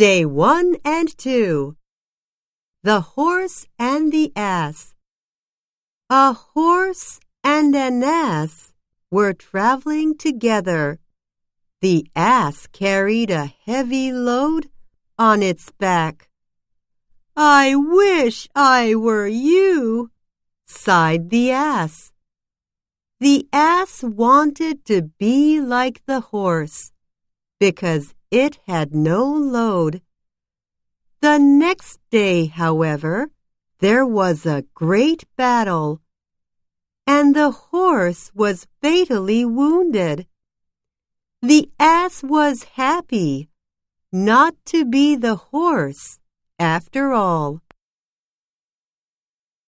Day 1 and 2 The Horse and the Ass A horse and an ass were traveling together. The ass carried a heavy load on its back. I wish I were you, sighed the ass. The ass wanted to be like the horse because it had no load. The next day, however, there was a great battle, and the horse was fatally wounded. The ass was happy not to be the horse after all.